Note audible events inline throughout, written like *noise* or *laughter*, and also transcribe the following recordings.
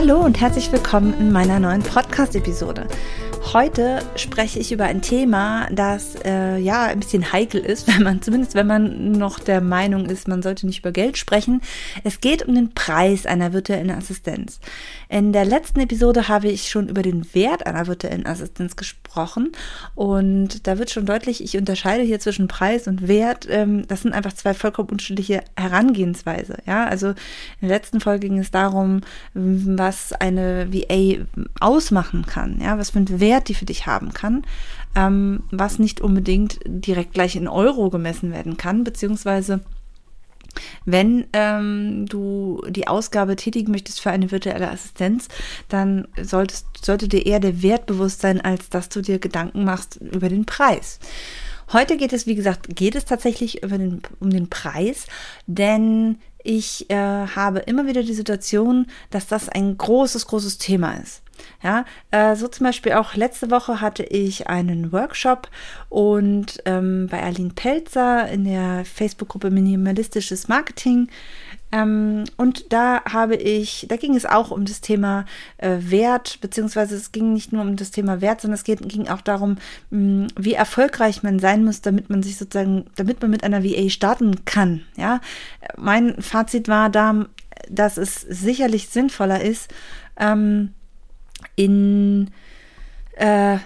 Hallo und herzlich willkommen in meiner neuen Podcast-Episode. Heute spreche ich über ein Thema, das äh, ja ein bisschen heikel ist, *laughs* wenn man zumindest wenn man noch der Meinung ist, man sollte nicht über Geld sprechen. Es geht um den Preis einer virtuellen Assistenz. In der letzten Episode habe ich schon über den Wert einer virtuellen Assistenz gesprochen und da wird schon deutlich, ich unterscheide hier zwischen Preis und Wert. Ähm, das sind einfach zwei vollkommen unterschiedliche Herangehensweise. Ja, also in der letzten Folge ging es darum, was eine VA ausmachen kann. Ja, was für ein Wert Wert die für dich haben kann, ähm, was nicht unbedingt direkt gleich in Euro gemessen werden kann, beziehungsweise wenn ähm, du die Ausgabe tätigen möchtest für eine virtuelle Assistenz, dann solltest, sollte dir eher der Wert bewusst sein, als dass du dir Gedanken machst über den Preis. Heute geht es, wie gesagt, geht es tatsächlich den, um den Preis, denn ich äh, habe immer wieder die Situation, dass das ein großes, großes Thema ist. Ja, äh, so zum Beispiel auch letzte Woche hatte ich einen Workshop und ähm, bei Aline Pelzer in der Facebook-Gruppe Minimalistisches Marketing. Ähm, und da habe ich, da ging es auch um das Thema äh, Wert, beziehungsweise es ging nicht nur um das Thema Wert, sondern es geht, ging auch darum, mh, wie erfolgreich man sein muss, damit man sich sozusagen, damit man mit einer VA starten kann. Ja, mein Fazit war da, dass es sicherlich sinnvoller ist, ähm, in äh,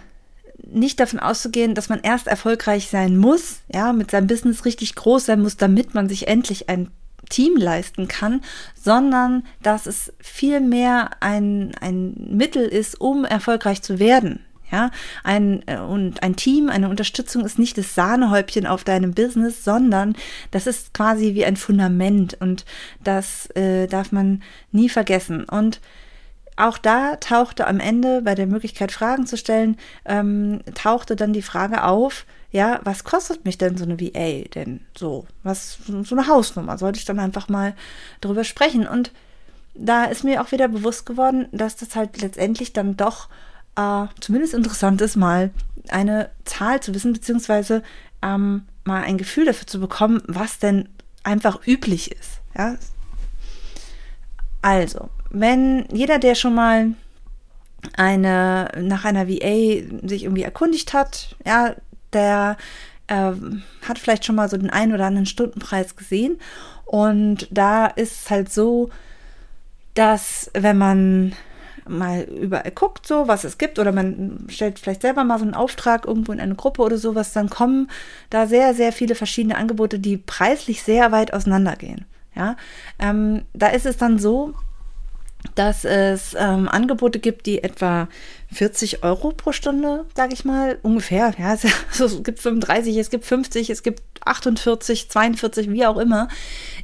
nicht davon auszugehen, dass man erst erfolgreich sein muss, ja, mit seinem Business richtig groß sein muss, damit man sich endlich ein Team leisten kann, sondern dass es vielmehr ein, ein Mittel ist, um erfolgreich zu werden. Ja, ein, äh, und ein Team, eine Unterstützung ist nicht das Sahnehäubchen auf deinem Business, sondern das ist quasi wie ein Fundament und das äh, darf man nie vergessen. Und auch da tauchte am Ende bei der Möglichkeit, Fragen zu stellen, ähm, tauchte dann die Frage auf, ja, was kostet mich denn so eine VA denn so? Was, so eine Hausnummer? Sollte ich dann einfach mal drüber sprechen? Und da ist mir auch wieder bewusst geworden, dass das halt letztendlich dann doch äh, zumindest interessant ist, mal eine Zahl zu wissen, beziehungsweise ähm, mal ein Gefühl dafür zu bekommen, was denn einfach üblich ist. Ja? Also, wenn jeder, der schon mal eine nach einer VA sich irgendwie erkundigt hat, ja, der äh, hat vielleicht schon mal so den einen oder anderen Stundenpreis gesehen. Und da ist es halt so, dass wenn man mal überall guckt, so was es gibt, oder man stellt vielleicht selber mal so einen Auftrag irgendwo in eine Gruppe oder sowas, dann kommen da sehr, sehr viele verschiedene Angebote, die preislich sehr weit auseinandergehen. Ja, ähm, da ist es dann so, dass es ähm, Angebote gibt, die etwa 40 Euro pro Stunde, sage ich mal, ungefähr. Ja, es, gibt *laughs* 35, es gibt 50, es gibt 48, 42, wie auch immer.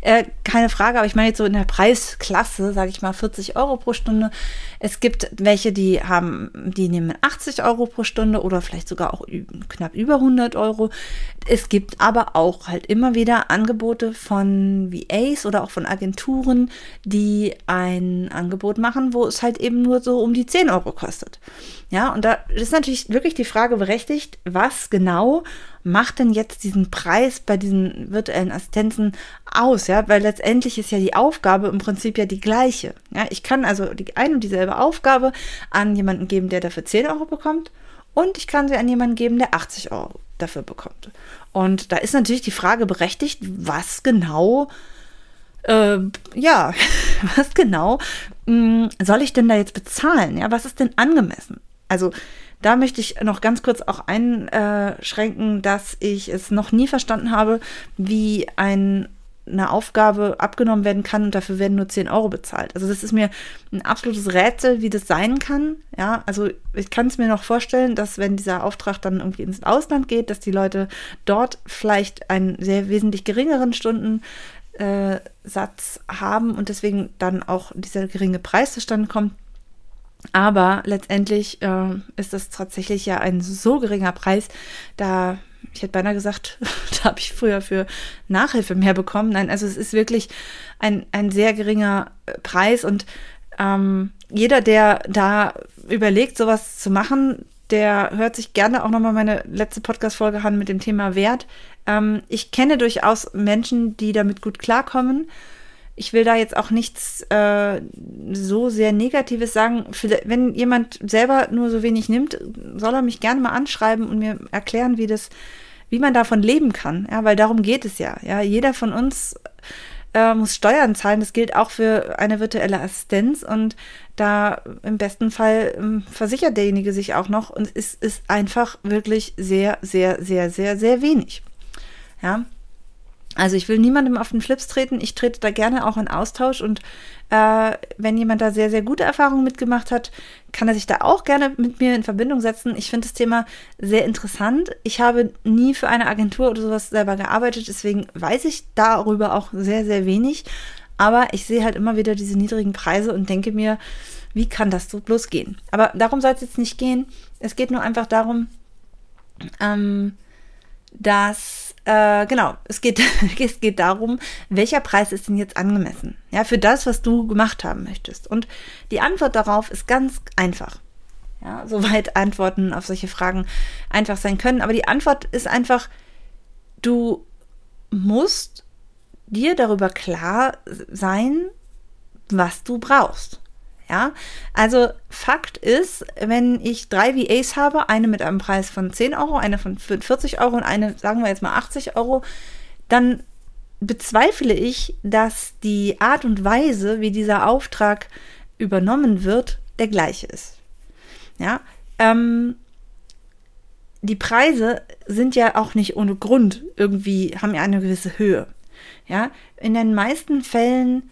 Äh, keine Frage, aber ich meine jetzt so in der Preisklasse, sage ich mal, 40 Euro pro Stunde. Es gibt welche, die haben, die nehmen 80 Euro pro Stunde oder vielleicht sogar auch knapp über 100 Euro. Es gibt aber auch halt immer wieder Angebote von VAs oder auch von Agenturen, die ein Angebot machen, wo es halt eben nur so um die 10 Euro kostet. Ja, und da ist natürlich wirklich die Frage berechtigt, was genau macht denn jetzt diesen Preis bei diesen virtuellen Assistenzen aus? Ja, weil letztendlich ist ja die Aufgabe im Prinzip ja die gleiche. Ja, ich kann also die ein und dieselbe Aufgabe an jemanden geben, der dafür 10 Euro bekommt und ich kann sie an jemanden geben, der 80 Euro dafür bekommt. Und da ist natürlich die Frage berechtigt, was genau äh, ja, *laughs* was genau hm, soll ich denn da jetzt bezahlen? Ja, was ist denn angemessen? Also da möchte ich noch ganz kurz auch einschränken, dass ich es noch nie verstanden habe, wie ein eine Aufgabe abgenommen werden kann und dafür werden nur 10 Euro bezahlt. Also das ist mir ein absolutes Rätsel, wie das sein kann. Ja, also ich kann es mir noch vorstellen, dass wenn dieser Auftrag dann irgendwie ins Ausland geht, dass die Leute dort vielleicht einen sehr wesentlich geringeren Stunden Stundensatzsatz haben und deswegen dann auch dieser geringe Preis zustande kommt. Aber letztendlich äh, ist das tatsächlich ja ein so geringer Preis, da ich hätte beinahe gesagt, *laughs* da habe ich früher für Nachhilfe mehr bekommen. Nein, also es ist wirklich ein, ein sehr geringer äh, Preis und ähm, jeder, der da überlegt, sowas zu machen, der hört sich gerne auch nochmal meine letzte Podcast-Folge an mit dem Thema Wert. Ähm, ich kenne durchaus Menschen, die damit gut klarkommen. Ich will da jetzt auch nichts äh, so sehr Negatives sagen. Wenn jemand selber nur so wenig nimmt, soll er mich gerne mal anschreiben und mir erklären, wie das, wie man davon leben kann. Ja, weil darum geht es ja. Ja, jeder von uns äh, muss Steuern zahlen. Das gilt auch für eine virtuelle Assistenz und da im besten Fall ähm, versichert derjenige sich auch noch und es ist einfach wirklich sehr, sehr, sehr, sehr, sehr wenig. Ja. Also ich will niemandem auf den Flips treten. Ich trete da gerne auch in Austausch und äh, wenn jemand da sehr, sehr gute Erfahrungen mitgemacht hat, kann er sich da auch gerne mit mir in Verbindung setzen. Ich finde das Thema sehr interessant. Ich habe nie für eine Agentur oder sowas selber gearbeitet, deswegen weiß ich darüber auch sehr, sehr wenig. Aber ich sehe halt immer wieder diese niedrigen Preise und denke mir, wie kann das so bloß gehen? Aber darum soll es jetzt nicht gehen. Es geht nur einfach darum, ähm, dass äh, genau, es geht, *laughs* es geht darum, welcher Preis ist denn jetzt angemessen? Ja, für das, was du gemacht haben möchtest. Und die Antwort darauf ist ganz einfach. Ja, soweit *laughs* Antworten auf solche Fragen einfach sein können. Aber die Antwort ist einfach, du musst dir darüber klar sein, was du brauchst. Ja, also Fakt ist, wenn ich drei VAs habe, eine mit einem Preis von 10 Euro, eine von 40 Euro und eine, sagen wir jetzt mal 80 Euro, dann bezweifle ich, dass die Art und Weise, wie dieser Auftrag übernommen wird, der gleiche ist. Ja, ähm, die Preise sind ja auch nicht ohne Grund irgendwie, haben ja eine gewisse Höhe. Ja, in den meisten Fällen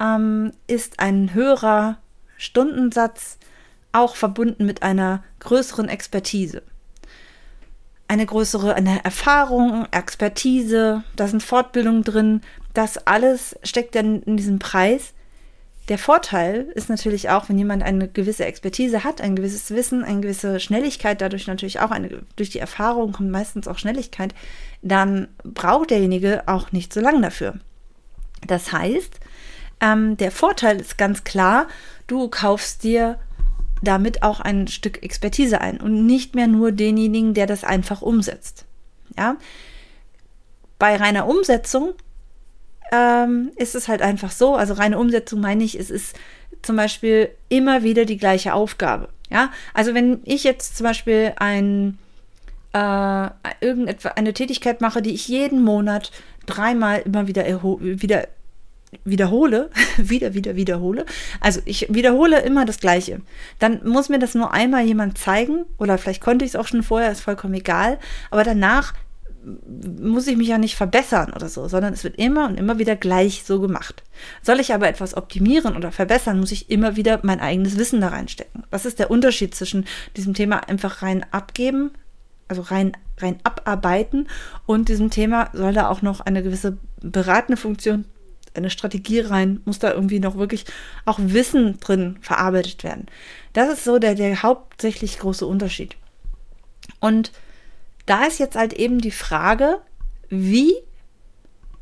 ähm, ist ein höherer Stundensatz auch verbunden mit einer größeren Expertise. Eine größere eine Erfahrung, Expertise, da sind Fortbildungen drin, das alles steckt dann in diesem Preis. Der Vorteil ist natürlich auch, wenn jemand eine gewisse Expertise hat, ein gewisses Wissen, eine gewisse Schnelligkeit, dadurch natürlich auch eine, durch die Erfahrung kommt meistens auch Schnelligkeit, dann braucht derjenige auch nicht so lange dafür. Das heißt, ähm, der Vorteil ist ganz klar, du kaufst dir damit auch ein Stück Expertise ein und nicht mehr nur denjenigen, der das einfach umsetzt. Ja, bei reiner Umsetzung ähm, ist es halt einfach so. Also reine Umsetzung meine ich, es ist zum Beispiel immer wieder die gleiche Aufgabe. Ja, also wenn ich jetzt zum Beispiel ein äh, irgendetwas eine Tätigkeit mache, die ich jeden Monat dreimal immer wieder wieder wiederhole, *laughs* wieder, wieder, wiederhole. Also ich wiederhole immer das Gleiche. Dann muss mir das nur einmal jemand zeigen oder vielleicht konnte ich es auch schon vorher, ist vollkommen egal. Aber danach muss ich mich ja nicht verbessern oder so, sondern es wird immer und immer wieder gleich so gemacht. Soll ich aber etwas optimieren oder verbessern, muss ich immer wieder mein eigenes Wissen da reinstecken. Das ist der Unterschied zwischen diesem Thema einfach rein abgeben, also rein, rein abarbeiten und diesem Thema soll da auch noch eine gewisse beratende Funktion eine Strategie rein, muss da irgendwie noch wirklich auch Wissen drin verarbeitet werden. Das ist so der, der hauptsächlich große Unterschied. Und da ist jetzt halt eben die Frage, wie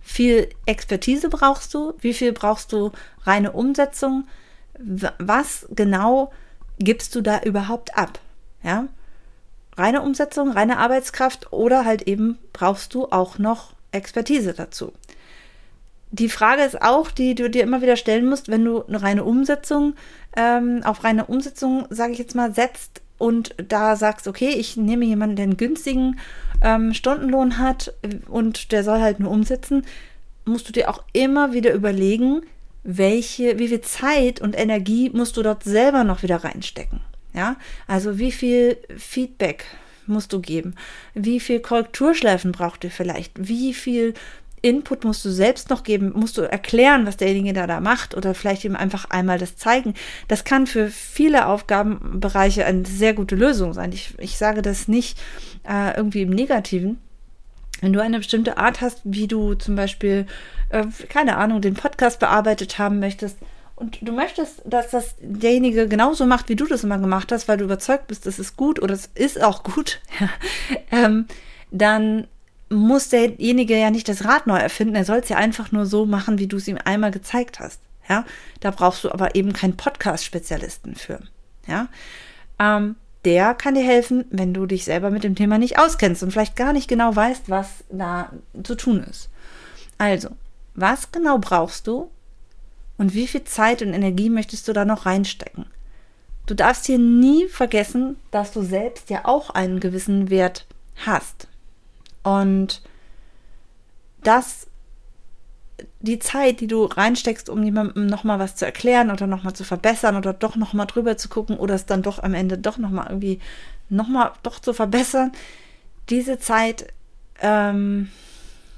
viel Expertise brauchst du, wie viel brauchst du reine Umsetzung, was genau gibst du da überhaupt ab? Ja? Reine Umsetzung, reine Arbeitskraft oder halt eben brauchst du auch noch Expertise dazu die Frage ist auch, die du dir immer wieder stellen musst, wenn du eine reine Umsetzung, ähm, auf reine Umsetzung, sage ich jetzt mal, setzt und da sagst, okay, ich nehme jemanden, der einen günstigen ähm, Stundenlohn hat und der soll halt nur umsetzen, musst du dir auch immer wieder überlegen, welche, wie viel Zeit und Energie musst du dort selber noch wieder reinstecken. Ja, also wie viel Feedback musst du geben? Wie viel Korrekturschleifen braucht ihr vielleicht? Wie viel Input musst du selbst noch geben, musst du erklären, was derjenige da, da macht oder vielleicht ihm einfach einmal das zeigen. Das kann für viele Aufgabenbereiche eine sehr gute Lösung sein. Ich, ich sage das nicht äh, irgendwie im Negativen. wenn du eine bestimmte Art hast, wie du zum Beispiel, äh, keine Ahnung, den Podcast bearbeitet haben möchtest und du möchtest, dass das derjenige genauso macht, wie du das immer gemacht hast, weil du überzeugt bist, das ist gut oder es ist auch gut, *laughs* ähm, dann muss derjenige ja nicht das Rad neu erfinden. Er soll es ja einfach nur so machen, wie du es ihm einmal gezeigt hast. Ja, da brauchst du aber eben keinen Podcast-Spezialisten für. Ja, ähm, der kann dir helfen, wenn du dich selber mit dem Thema nicht auskennst und vielleicht gar nicht genau weißt, was da zu tun ist. Also, was genau brauchst du und wie viel Zeit und Energie möchtest du da noch reinstecken? Du darfst hier nie vergessen, dass du selbst ja auch einen gewissen Wert hast. Und das die Zeit, die du reinsteckst, um jemandem nochmal was zu erklären oder nochmal zu verbessern oder doch nochmal drüber zu gucken oder es dann doch am Ende doch nochmal irgendwie nochmal doch zu verbessern, diese Zeit ähm,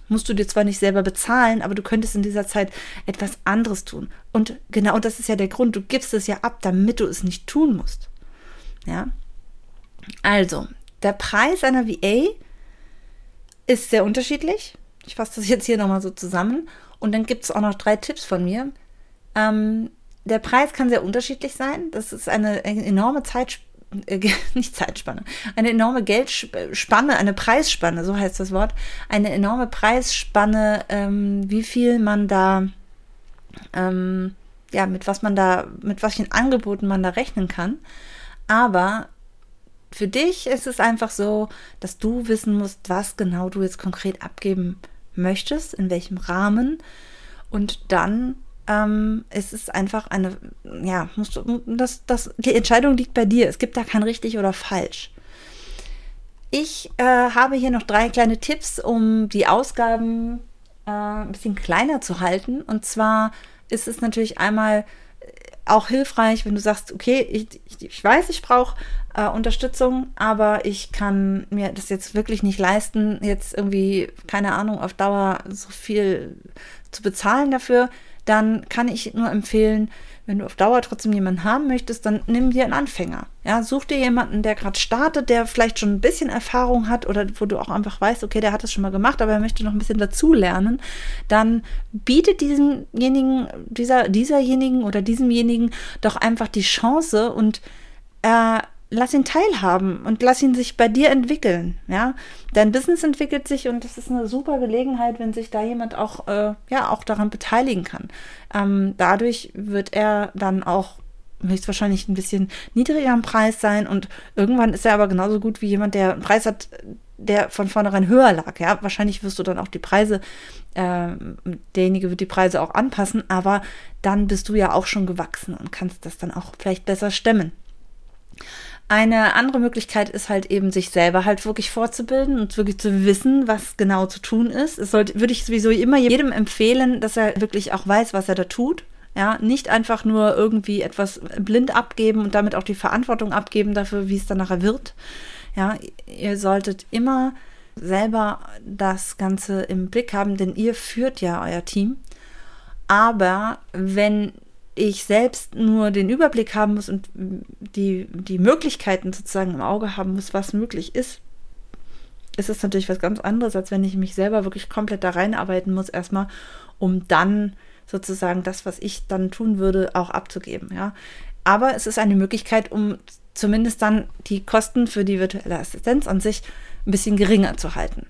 musst du dir zwar nicht selber bezahlen, aber du könntest in dieser Zeit etwas anderes tun. Und genau das ist ja der Grund, du gibst es ja ab, damit du es nicht tun musst. Ja. Also, der Preis einer VA ist sehr unterschiedlich. Ich fasse das jetzt hier nochmal so zusammen. Und dann gibt es auch noch drei Tipps von mir. Ähm, der Preis kann sehr unterschiedlich sein. Das ist eine, enorme Zeit, äh, *laughs* nicht Zeitspanne, eine enorme Geldspanne, eine Preisspanne, so heißt das Wort, eine enorme Preisspanne, ähm, wie viel man da, ähm, ja, mit was man da, mit welchen Angeboten man da rechnen kann. Aber für dich ist es einfach so, dass du wissen musst, was genau du jetzt konkret abgeben möchtest, in welchem Rahmen. Und dann ähm, ist es einfach eine, ja, musst du, das, das, die Entscheidung liegt bei dir. Es gibt da kein richtig oder falsch. Ich äh, habe hier noch drei kleine Tipps, um die Ausgaben äh, ein bisschen kleiner zu halten. Und zwar ist es natürlich einmal auch hilfreich, wenn du sagst, okay, ich, ich, ich weiß, ich brauche äh, Unterstützung, aber ich kann mir das jetzt wirklich nicht leisten, jetzt irgendwie, keine Ahnung, auf Dauer so viel zu bezahlen dafür, dann kann ich nur empfehlen, wenn du auf Dauer trotzdem jemanden haben möchtest, dann nimm dir einen Anfänger. Ja, such dir jemanden, der gerade startet, der vielleicht schon ein bisschen Erfahrung hat oder wo du auch einfach weißt, okay, der hat es schon mal gemacht, aber er möchte noch ein bisschen dazu lernen. Dann bietet diesemjenigen, dieser, dieserjenigen oder diesemjenigen doch einfach die Chance und äh, lass ihn teilhaben und lass ihn sich bei dir entwickeln. Ja, dein Business entwickelt sich und das ist eine super Gelegenheit, wenn sich da jemand auch äh, ja auch daran beteiligen kann. Ähm, dadurch wird er dann auch höchstwahrscheinlich ein bisschen niedriger im Preis sein und irgendwann ist er aber genauso gut wie jemand, der einen Preis hat, der von vornherein höher lag. Ja, wahrscheinlich wirst du dann auch die Preise, äh, derjenige wird die Preise auch anpassen, aber dann bist du ja auch schon gewachsen und kannst das dann auch vielleicht besser stemmen. Eine andere Möglichkeit ist halt eben, sich selber halt wirklich fortzubilden und wirklich zu wissen, was genau zu tun ist. Es sollte, würde ich sowieso immer jedem empfehlen, dass er wirklich auch weiß, was er da tut. Ja, nicht einfach nur irgendwie etwas blind abgeben und damit auch die Verantwortung abgeben dafür, wie es dann nachher wird. Ja, ihr solltet immer selber das Ganze im Blick haben, denn ihr führt ja euer Team. Aber wenn ich selbst nur den Überblick haben muss und die, die Möglichkeiten sozusagen im Auge haben muss, was möglich ist, ist es natürlich was ganz anderes, als wenn ich mich selber wirklich komplett da reinarbeiten muss, erstmal, um dann sozusagen das, was ich dann tun würde, auch abzugeben. Ja. Aber es ist eine Möglichkeit, um zumindest dann die Kosten für die virtuelle Assistenz an sich ein bisschen geringer zu halten.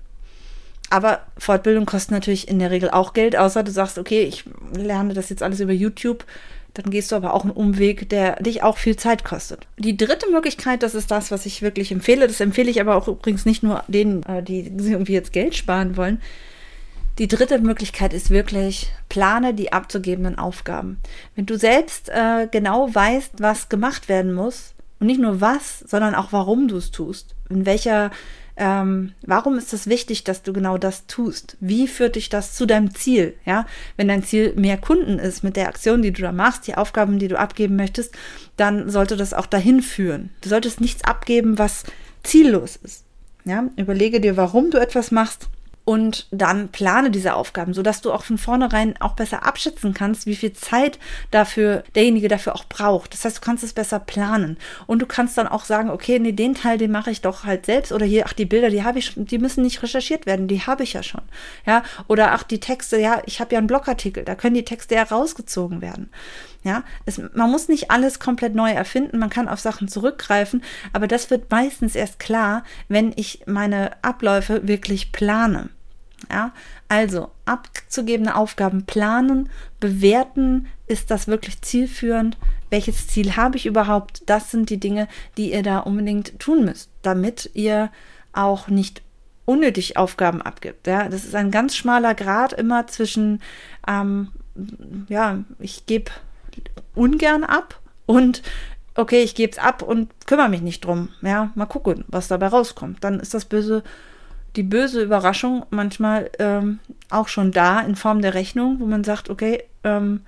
Aber Fortbildung kostet natürlich in der Regel auch Geld, außer du sagst, okay, ich lerne das jetzt alles über YouTube dann gehst du aber auch einen Umweg, der dich auch viel Zeit kostet. Die dritte Möglichkeit, das ist das, was ich wirklich empfehle. Das empfehle ich aber auch übrigens nicht nur denen, äh, die irgendwie jetzt Geld sparen wollen. Die dritte Möglichkeit ist wirklich, plane die abzugebenden Aufgaben. Wenn du selbst äh, genau weißt, was gemacht werden muss, und nicht nur was, sondern auch warum du es tust, in welcher ähm, warum ist es wichtig, dass du genau das tust? Wie führt dich das zu deinem Ziel? Ja, wenn dein Ziel mehr Kunden ist mit der Aktion, die du da machst, die Aufgaben, die du abgeben möchtest, dann sollte das auch dahin führen. Du solltest nichts abgeben, was ziellos ist. Ja, überlege dir, warum du etwas machst und dann plane diese Aufgaben, sodass du auch von vornherein auch besser abschätzen kannst, wie viel Zeit dafür derjenige dafür auch braucht. Das heißt, du kannst es besser planen und du kannst dann auch sagen, okay, nee, den Teil, den mache ich doch halt selbst oder hier, ach, die Bilder, die habe ich, die müssen nicht recherchiert werden, die habe ich ja schon. Ja, oder ach, die Texte, ja, ich habe ja einen Blogartikel, da können die Texte ja rausgezogen werden. Ja, es, man muss nicht alles komplett neu erfinden, man kann auf Sachen zurückgreifen, aber das wird meistens erst klar, wenn ich meine Abläufe wirklich plane. Ja, also abzugebene Aufgaben planen, bewerten, ist das wirklich zielführend? Welches Ziel habe ich überhaupt? Das sind die Dinge, die ihr da unbedingt tun müsst, damit ihr auch nicht unnötig Aufgaben abgibt. Ja, das ist ein ganz schmaler Grad immer zwischen, ähm, ja, ich gebe ungern ab und okay, ich gebe es ab und kümmere mich nicht drum. Ja, mal gucken, was dabei rauskommt. Dann ist das böse, die böse Überraschung manchmal ähm, auch schon da in Form der Rechnung, wo man sagt, okay, ähm,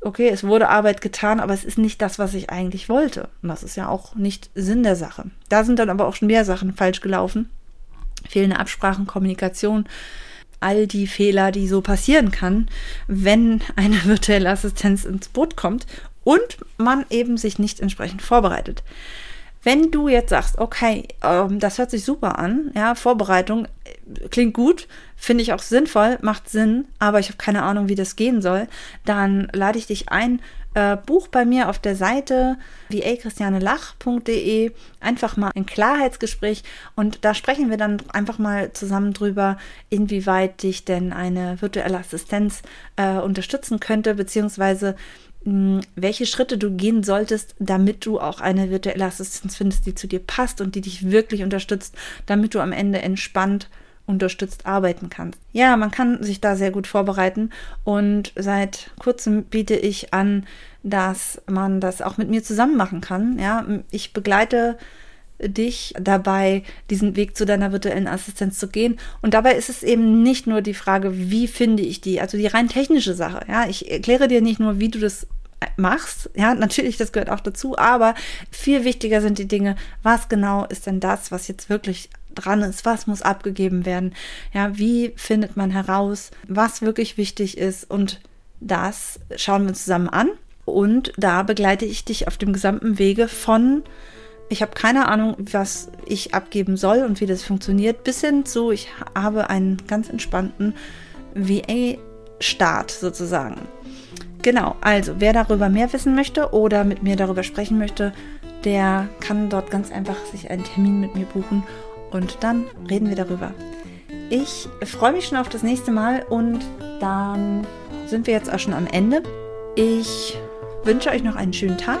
okay, es wurde Arbeit getan, aber es ist nicht das, was ich eigentlich wollte. Und das ist ja auch nicht Sinn der Sache. Da sind dann aber auch schon mehr Sachen falsch gelaufen. Fehlende Absprachen, Kommunikation, all die Fehler, die so passieren kann, wenn eine *laughs* virtuelle Assistenz ins Boot kommt und man eben sich nicht entsprechend vorbereitet. Wenn du jetzt sagst, okay, ähm, das hört sich super an, ja, Vorbereitung äh, klingt gut, finde ich auch sinnvoll, macht Sinn, aber ich habe keine Ahnung, wie das gehen soll, dann lade ich dich ein, äh, buch bei mir auf der Seite va-christianelach.de einfach mal ein Klarheitsgespräch und da sprechen wir dann einfach mal zusammen drüber, inwieweit dich denn eine virtuelle Assistenz äh, unterstützen könnte, beziehungsweise welche Schritte du gehen solltest, damit du auch eine virtuelle Assistenz findest, die zu dir passt und die dich wirklich unterstützt, damit du am Ende entspannt unterstützt arbeiten kannst. Ja, man kann sich da sehr gut vorbereiten und seit kurzem biete ich an, dass man das auch mit mir zusammen machen kann. Ja, ich begleite dich dabei, diesen Weg zu deiner virtuellen Assistenz zu gehen. Und dabei ist es eben nicht nur die Frage, wie finde ich die, also die rein technische Sache. Ja, ich erkläre dir nicht nur, wie du das machst. Ja, natürlich, das gehört auch dazu, aber viel wichtiger sind die Dinge, was genau ist denn das, was jetzt wirklich dran ist, was muss abgegeben werden, ja, wie findet man heraus, was wirklich wichtig ist und das schauen wir zusammen an und da begleite ich dich auf dem gesamten Wege von ich habe keine Ahnung, was ich abgeben soll und wie das funktioniert, bis hin zu, ich habe einen ganz entspannten VA-Start sozusagen. Genau, also wer darüber mehr wissen möchte oder mit mir darüber sprechen möchte, der kann dort ganz einfach sich einen Termin mit mir buchen und dann reden wir darüber. Ich freue mich schon auf das nächste Mal und dann sind wir jetzt auch schon am Ende. Ich wünsche euch noch einen schönen Tag